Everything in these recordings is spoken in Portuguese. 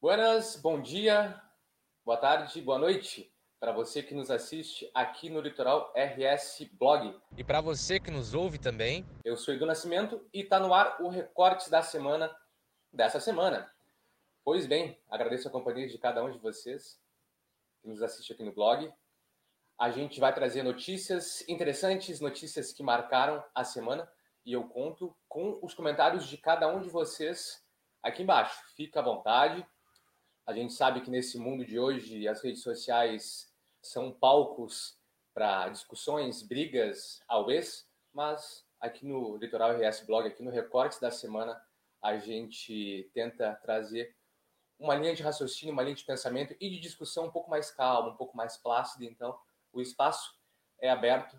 Buenas, bom dia, boa tarde, boa noite para você que nos assiste aqui no Litoral RS Blog. E para você que nos ouve também. Eu sou Edu Nascimento e está no ar o recorte da semana dessa semana. Pois bem, agradeço a companhia de cada um de vocês que nos assiste aqui no blog. A gente vai trazer notícias interessantes, notícias que marcaram a semana e eu conto com os comentários de cada um de vocês aqui embaixo. Fica à vontade. A gente sabe que nesse mundo de hoje as redes sociais são palcos para discussões, brigas, always, mas aqui no Litoral RS Blog, aqui no Recortes da Semana, a gente tenta trazer uma linha de raciocínio, uma linha de pensamento e de discussão um pouco mais calma, um pouco mais plácida. Então, o espaço é aberto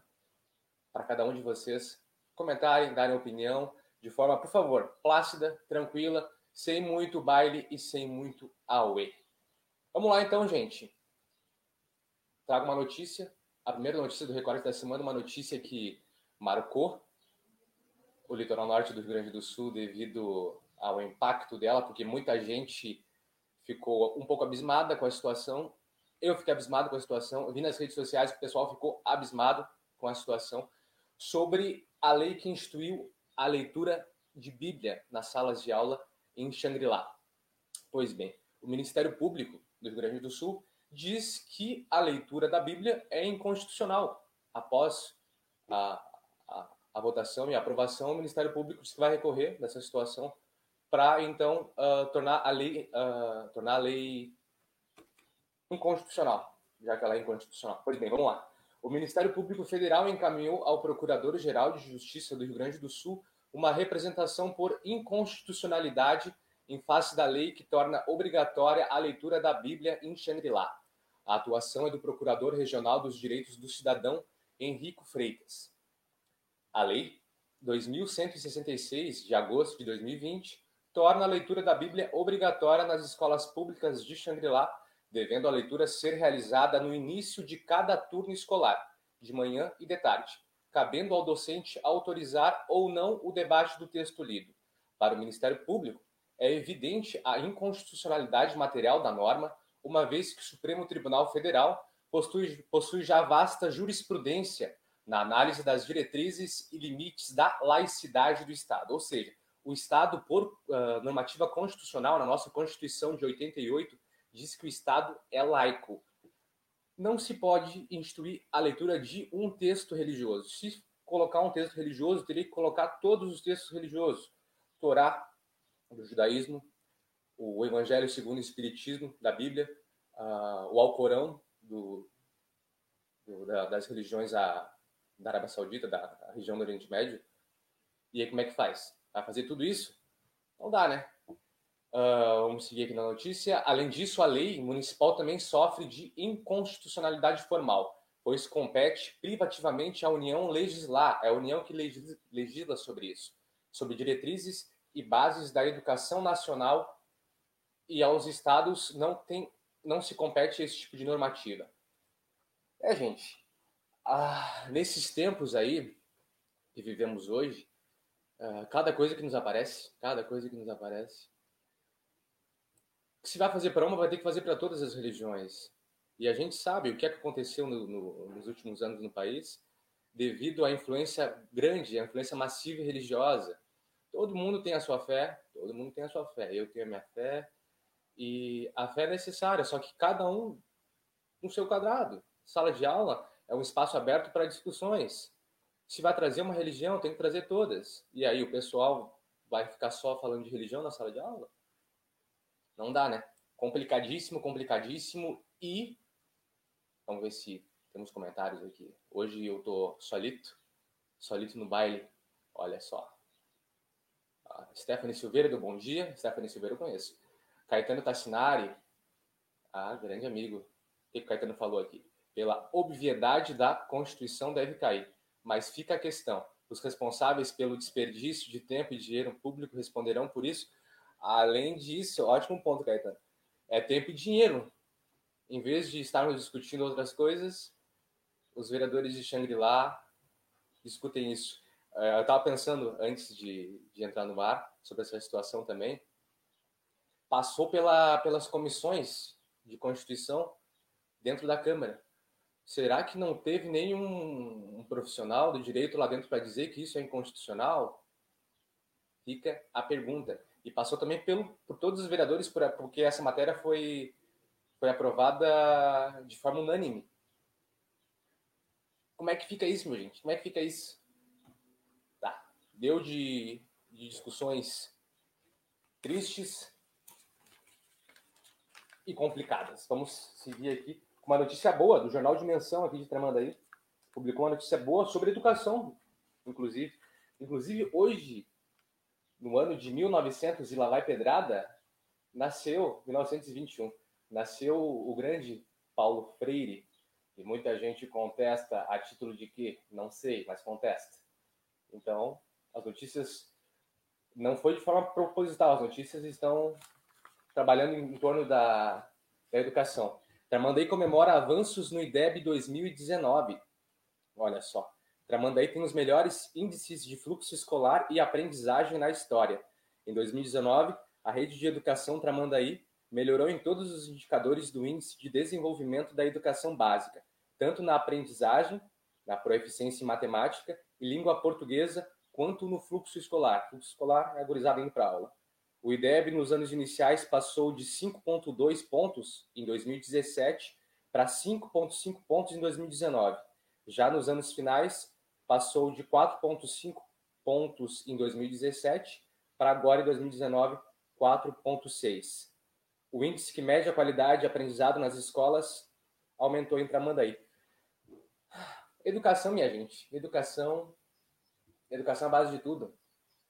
para cada um de vocês comentarem, darem opinião de forma, por favor, plácida, tranquila, sem muito baile e sem muito away. Vamos lá então, gente. Trago uma notícia, a primeira notícia do Recorte da semana, uma notícia que marcou o litoral norte do Rio Grande do Sul devido ao impacto dela, porque muita gente ficou um pouco abismada com a situação. Eu fiquei abismado com a situação. Eu vi nas redes sociais que o pessoal ficou abismado com a situação sobre a lei que instituiu a leitura de Bíblia nas salas de aula em Xangri-Lá. Pois bem, o Ministério Público do Rio Grande do Sul diz que a leitura da Bíblia é inconstitucional. Após a, a, a votação e a aprovação, o Ministério Público diz que vai recorrer dessa situação para então uh, tornar a lei uh, tornar a lei inconstitucional, já que ela é inconstitucional. Pois bem, vamos lá. O Ministério Público Federal encaminhou ao Procurador-Geral de Justiça do Rio Grande do Sul uma representação por inconstitucionalidade em face da lei que torna obrigatória a leitura da Bíblia em Xangri-Lá. A atuação é do Procurador Regional dos Direitos do Cidadão, Henrico Freitas. A Lei 2166, de agosto de 2020, torna a leitura da Bíblia obrigatória nas escolas públicas de Xangri-Lá, devendo a leitura ser realizada no início de cada turno escolar, de manhã e de tarde cabendo ao docente autorizar ou não o debate do texto lido. Para o Ministério Público, é evidente a inconstitucionalidade material da norma, uma vez que o Supremo Tribunal Federal possui, possui já vasta jurisprudência na análise das diretrizes e limites da laicidade do Estado. Ou seja, o Estado, por uh, normativa constitucional, na nossa Constituição de 88, diz que o Estado é laico não se pode instituir a leitura de um texto religioso. Se colocar um texto religioso, teria que colocar todos os textos religiosos. Torá, do judaísmo, o Evangelho segundo o Espiritismo, da Bíblia, uh, o Alcorão, do, do, da, das religiões a, da Arábia Saudita, da região do Oriente Médio. E aí, como é que faz? Vai fazer tudo isso? Não dá, né? Uh, vamos seguir aqui na notícia. Além disso, a lei municipal também sofre de inconstitucionalidade formal, pois compete privativamente à União legislar, é a União que legisla sobre isso, sobre diretrizes e bases da educação nacional e aos estados não, tem, não se compete esse tipo de normativa. É, gente, ah, nesses tempos aí que vivemos hoje, ah, cada coisa que nos aparece, cada coisa que nos aparece, se vai fazer para uma, vai ter que fazer para todas as religiões. E a gente sabe o que, é que aconteceu no, no, nos últimos anos no país devido à influência grande, à influência massiva e religiosa. Todo mundo tem a sua fé, todo mundo tem a sua fé. Eu tenho a minha fé e a fé é necessária, só que cada um no seu quadrado. Sala de aula é um espaço aberto para discussões. Se vai trazer uma religião, tem que trazer todas. E aí o pessoal vai ficar só falando de religião na sala de aula? Não dá, né? Complicadíssimo, complicadíssimo. E vamos ver se temos comentários aqui. Hoje eu tô solito, solito no baile. Olha só. A Stephanie Silveira do Bom Dia. Stephanie Silveira eu conheço. Caetano Tassinari. Ah, grande amigo. O que o Caetano falou aqui? Pela obviedade da Constituição deve cair. Mas fica a questão: os responsáveis pelo desperdício de tempo e dinheiro público responderão por isso? Além disso, ótimo ponto, Caetano. É tempo e dinheiro. Em vez de estarmos discutindo outras coisas, os vereadores de Shangri-La discutem isso. É, eu estava pensando, antes de, de entrar no ar, sobre essa situação também. passou pela, pelas comissões de Constituição dentro da Câmara. Será que não teve nenhum um profissional do direito lá dentro para dizer que isso é inconstitucional? Fica a pergunta. E passou também pelo, por todos os vereadores, porque essa matéria foi, foi aprovada de forma unânime. Como é que fica isso, meu gente? Como é que fica isso? Tá. Deu de, de discussões tristes e complicadas. Vamos seguir aqui com uma notícia boa do Jornal Dimensão aqui de Tramandaí. Publicou uma notícia boa sobre educação, inclusive. Inclusive, hoje, no ano de 1900 e lá vai pedrada, nasceu, 1921, nasceu o grande Paulo Freire, e muita gente contesta a título de que? Não sei, mas contesta. Então, as notícias não foi de forma proposital, as notícias estão trabalhando em torno da, da educação. Tramandaí comemora avanços no IDEB 2019. Olha só. Tramandaí tem os melhores índices de fluxo escolar e aprendizagem na história. Em 2019, a rede de educação Tramandaí melhorou em todos os indicadores do índice de desenvolvimento da educação básica, tanto na aprendizagem, na proeficiência em matemática e língua portuguesa, quanto no fluxo escolar. Fluxo escolar é agorizado indo para aula. O IDEB, nos anos iniciais, passou de 5,2 pontos em 2017 para 5,5 pontos em 2019. Já nos anos finais, passou de 4,5 pontos em 2017 para agora, em 2019, 4,6. O índice que mede a qualidade de aprendizado nas escolas aumentou em Tramandaí. Educação, minha gente. Educação. Educação é a base de tudo.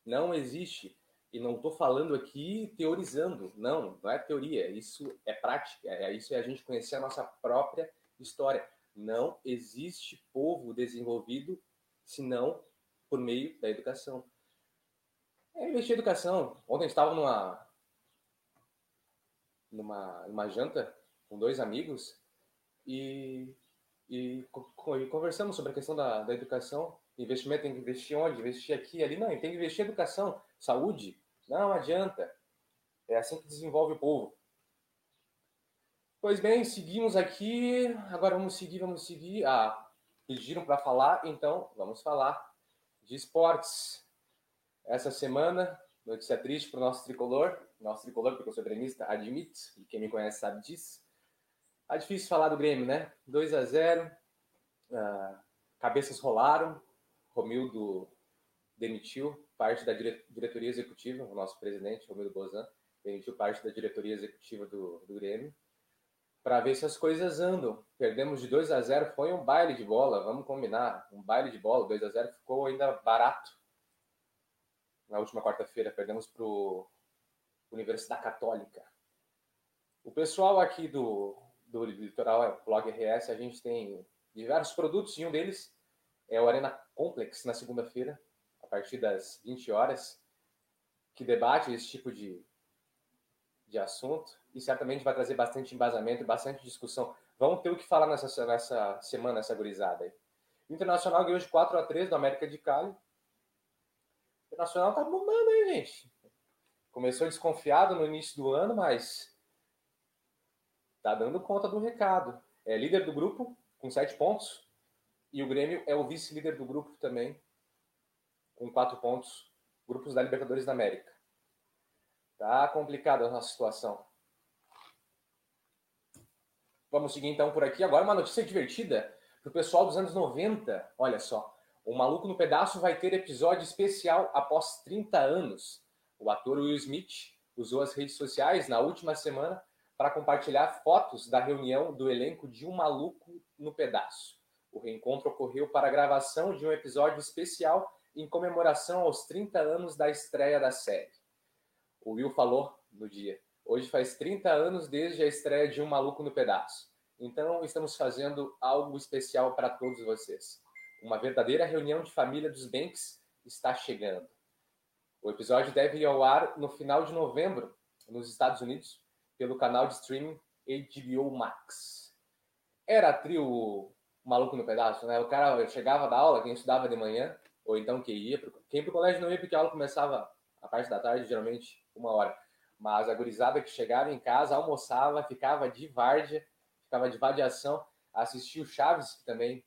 Não existe. E não estou falando aqui teorizando. Não, não é teoria. Isso é prática. É, isso é a gente conhecer a nossa própria história. Não existe povo desenvolvido senão por meio da educação. É investir em educação. Ontem estava numa, numa, numa janta com dois amigos e e, e conversamos sobre a questão da, da educação. Investimento tem que investir onde? Investir aqui, ali. Não, tem que investir em educação, saúde. Não adianta. É assim que desenvolve o povo. Pois bem, seguimos aqui. Agora vamos seguir, vamos seguir. Ah, pediram para falar, então vamos falar de esportes. Essa semana, notícia triste para o nosso tricolor. Nosso tricolor, porque eu sou gremista, admite, e quem me conhece sabe disso. Tá difícil falar do Grêmio, né? 2 a 0 uh, ah, cabeças rolaram, Romildo demitiu parte da diretoria executiva, o nosso presidente, Romildo Bozan, demitiu parte da diretoria executiva do, do Grêmio, para ver se as coisas andam. Perdemos de 2 a 0 foi um baile de bola, vamos combinar, um baile de bola, 2 a 0 ficou ainda barato. Na última quarta-feira, perdemos para Universidade Católica. O pessoal aqui do, do Litoral Blog RS, a gente tem diversos produtos e um deles é o Arena Complex, na segunda-feira, a partir das 20 horas, que debate esse tipo de, de assunto e certamente vai trazer bastante embasamento bastante discussão. Vamos ter o que falar nessa, nessa semana, essa gurizada aí. O Internacional ganhou de 4 a 3 do América de Cali. O Internacional tá bombando aí, gente. Começou desconfiado no início do ano, mas Tá dando conta do recado. É líder do grupo, com sete pontos. E o Grêmio é o vice-líder do grupo também, com quatro pontos. Grupos da Libertadores da América. Tá complicada a nossa situação. Vamos seguir então por aqui. Agora uma notícia divertida para o pessoal dos anos 90. Olha só. O Maluco no Pedaço vai ter episódio especial após 30 anos. O ator Will Smith usou as redes sociais na última semana para compartilhar fotos da reunião do elenco de Um Maluco no Pedaço. O reencontro ocorreu para a gravação de um episódio especial em comemoração aos 30 anos da estreia da série. O Will falou no dia: Hoje faz 30 anos desde a estreia de Um Maluco no Pedaço. Então estamos fazendo algo especial para todos vocês. Uma verdadeira reunião de família dos Banks está chegando. O episódio deve ir ao ar no final de novembro, nos Estados Unidos, pelo canal de streaming HBO Max. Era trio maluco no pedaço, né? O cara chegava da aula, quem estudava de manhã, ou então quem ia, pro... quem pro colégio não ia porque a aula começava a parte da tarde, geralmente uma hora. Mas a gurizada que chegava em casa, almoçava, ficava de várzea, ficava de vadiação, assistia o Chaves, que também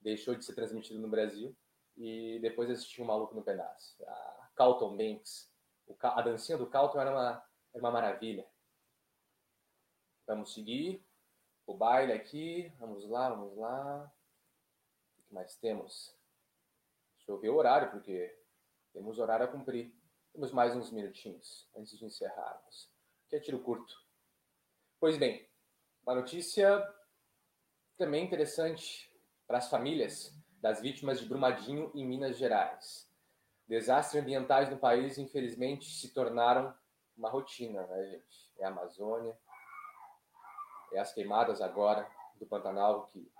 deixou de ser transmitido no Brasil, e depois assistia o Maluco no Pedaço. A Carlton Banks, a dancinha do Carlton era uma, era uma maravilha. Vamos seguir o baile aqui, vamos lá, vamos lá. O que mais temos? Deixa eu ver o horário, porque temos horário a cumprir. Temos mais uns minutinhos antes de encerrarmos. Que é tiro curto. Pois bem, uma notícia também interessante para as famílias das vítimas de Brumadinho em Minas Gerais. Desastres ambientais no país, infelizmente, se tornaram uma rotina, né, gente? É a Amazônia, é as queimadas agora do Pantanal que,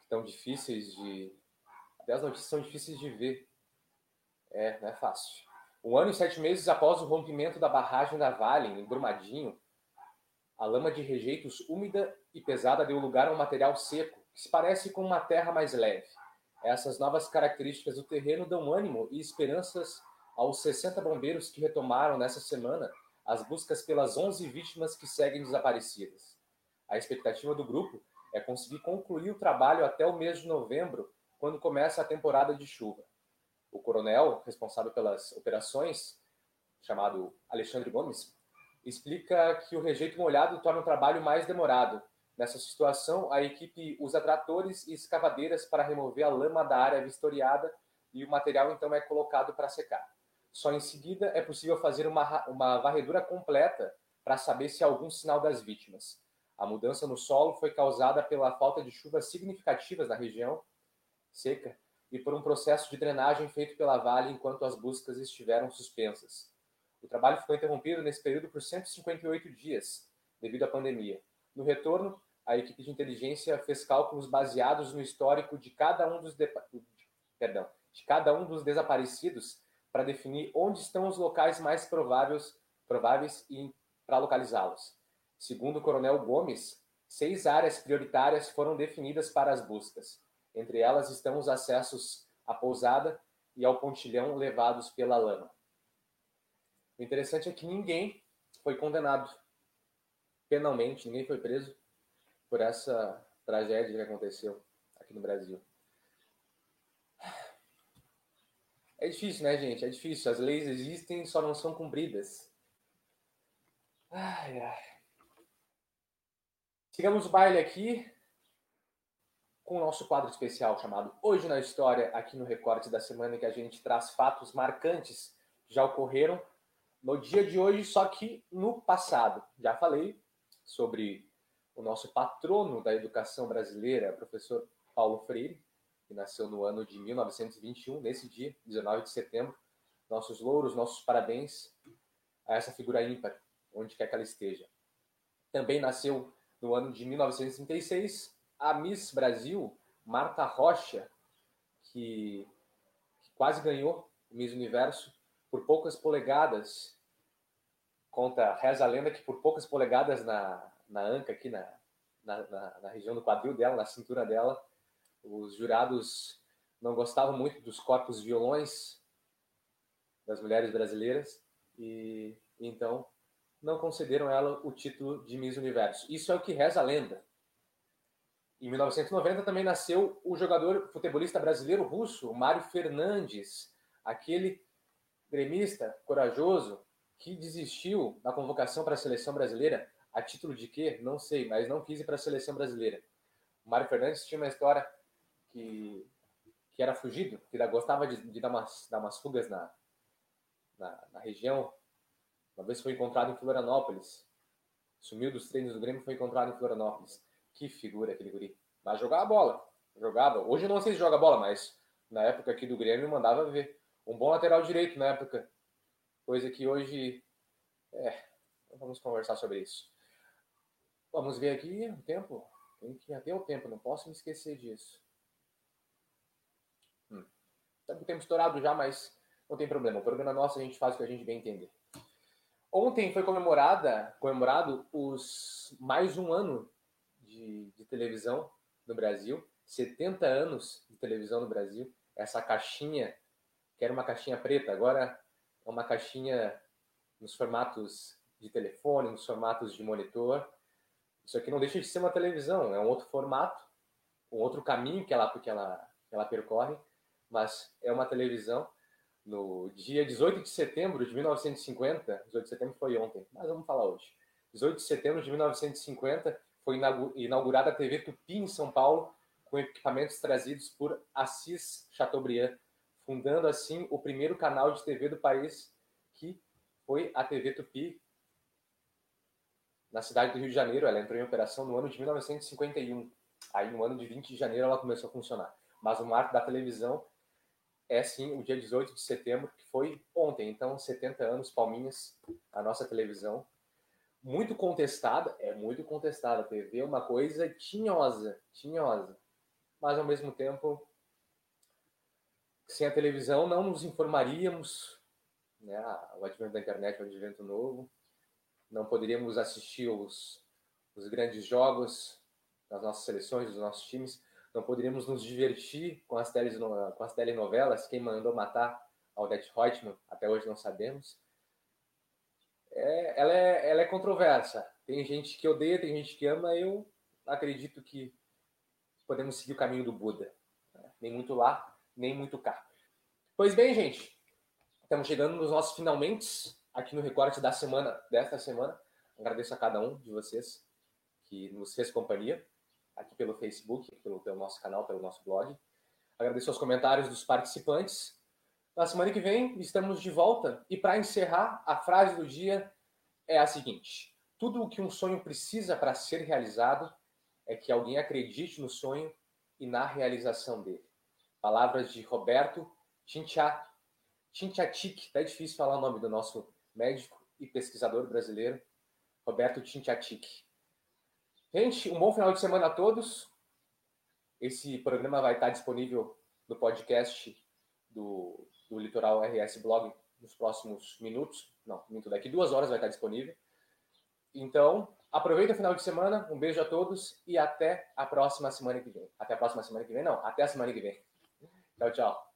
estão difíceis de. Até as notícias são difíceis de ver. É, não é fácil. Um ano e sete meses após o rompimento da barragem da Vale, em Brumadinho, a lama de rejeitos úmida e pesada deu lugar a um material seco, que se parece com uma terra mais leve. Essas novas características do terreno dão ânimo e esperanças aos 60 bombeiros que retomaram nessa semana as buscas pelas 11 vítimas que seguem desaparecidas. A expectativa do grupo é conseguir concluir o trabalho até o mês de novembro, quando começa a temporada de chuva. O coronel, responsável pelas operações, chamado Alexandre Gomes, explica que o rejeito molhado torna o trabalho mais demorado. Nessa situação, a equipe usa tratores e escavadeiras para remover a lama da área vistoriada e o material então é colocado para secar. Só em seguida é possível fazer uma, uma varredura completa para saber se há algum sinal das vítimas. A mudança no solo foi causada pela falta de chuvas significativas na região seca e por um processo de drenagem feito pela Vale enquanto as buscas estiveram suspensas. O trabalho ficou interrompido nesse período por 158 dias, devido à pandemia. No retorno, a equipe de inteligência fez cálculos baseados no histórico de cada um dos, de... Perdão, de cada um dos desaparecidos para definir onde estão os locais mais prováveis, prováveis e para localizá-los. Segundo o Coronel Gomes, seis áreas prioritárias foram definidas para as buscas. Entre elas estão os acessos à pousada e ao pontilhão levados pela lama. O interessante é que ninguém foi condenado penalmente, ninguém foi preso por essa tragédia que aconteceu aqui no Brasil. É difícil, né, gente? É difícil. As leis existem, só não são cumpridas. Ai, ai. Sigamos o baile aqui com o nosso quadro especial chamado Hoje na História, aqui no Recorte da Semana, que a gente traz fatos marcantes que já ocorreram no dia de hoje, só que no passado. Já falei sobre o nosso patrono da educação brasileira, professor Paulo Freire, que nasceu no ano de 1921, nesse dia, 19 de setembro. Nossos louros, nossos parabéns a essa figura ímpar, onde quer que ela esteja. Também nasceu no ano de 1936 a Miss Brasil, Marta Rocha, que, que quase ganhou o Miss Universo por poucas polegadas. Conta, reza a lenda que por poucas polegadas na, na anca, aqui na, na, na, na região do quadril dela, na cintura dela, os jurados não gostavam muito dos corpos violões das mulheres brasileiras e então não concederam ela o título de Miss Universo. Isso é o que reza a lenda. Em 1990 também nasceu o jogador futebolista brasileiro russo, Mário Fernandes, aquele gremista corajoso que desistiu da convocação para a seleção brasileira a título de quê? Não sei, mas não quis ir para a seleção brasileira. O Mário Fernandes tinha uma história que, que era fugido, que gostava de, de dar, umas, dar umas fugas na, na, na região uma vez foi encontrado em Florianópolis. Sumiu dos treinos do Grêmio foi encontrado em Florianópolis. Que figura aquele guri. Mas jogava bola. Jogava. Hoje não sei se joga bola, mas na época aqui do Grêmio mandava ver. Um bom lateral direito na época. Coisa que hoje. É. Vamos conversar sobre isso. Vamos ver aqui o tempo. Tem que até o tempo, não posso me esquecer disso. Hum. Tá com tempo estourado já, mas não tem problema. O programa nosso a gente faz o que a gente bem entender. Ontem foi comemorada, comemorado os mais um ano de, de televisão no Brasil, 70 anos de televisão no Brasil. Essa caixinha, que era uma caixinha preta, agora é uma caixinha nos formatos de telefone, nos formatos de monitor. Isso aqui não deixa de ser uma televisão, é um outro formato, um outro caminho que ela, que ela, que ela percorre, mas é uma televisão. No dia 18 de setembro de 1950, 18 de setembro foi ontem, mas vamos falar hoje. 18 de setembro de 1950 foi inaugurada a TV Tupi em São Paulo, com equipamentos trazidos por Assis Chateaubriand, fundando assim o primeiro canal de TV do país, que foi a TV Tupi, na cidade do Rio de Janeiro. Ela entrou em operação no ano de 1951. Aí, no ano de 20 de janeiro, ela começou a funcionar. Mas o marco da televisão é sim o dia 18 de setembro, que foi ontem. Então, 70 anos, Palminhas, a nossa televisão. Muito contestada, é muito contestada. A TV é uma coisa tinhosa, tinhosa mas ao mesmo tempo, sem a televisão não nos informaríamos, né? o advento da internet, o advento novo, não poderíamos assistir os, os grandes jogos das nossas seleções, dos nossos times, não poderíamos nos divertir com as, teles, com as telenovelas, quem mandou matar Aldete Reutemann, até hoje não sabemos. É, ela, é, ela é controversa. Tem gente que odeia, tem gente que ama. Eu acredito que podemos seguir o caminho do Buda. Nem muito lá, nem muito cá. Pois bem, gente, estamos chegando nos nossos finalmente aqui no recorte da semana, desta semana. Agradeço a cada um de vocês que nos fez companhia aqui pelo Facebook, pelo, pelo nosso canal, pelo nosso blog. Agradeço aos comentários dos participantes. Na semana que vem estamos de volta e para encerrar, a frase do dia é a seguinte: Tudo o que um sonho precisa para ser realizado é que alguém acredite no sonho e na realização dele. Palavras de Roberto Tintiatic, tá difícil falar o nome do nosso médico e pesquisador brasileiro, Roberto Tintiatic. Gente, um bom final de semana a todos. Esse programa vai estar disponível no podcast do, do Litoral RS Blog nos próximos minutos. Não, muito daqui duas horas vai estar disponível. Então, Aproveita o final de semana, um beijo a todos e até a próxima semana que vem. Até a próxima semana que vem, não, até a semana que vem. Tchau, tchau.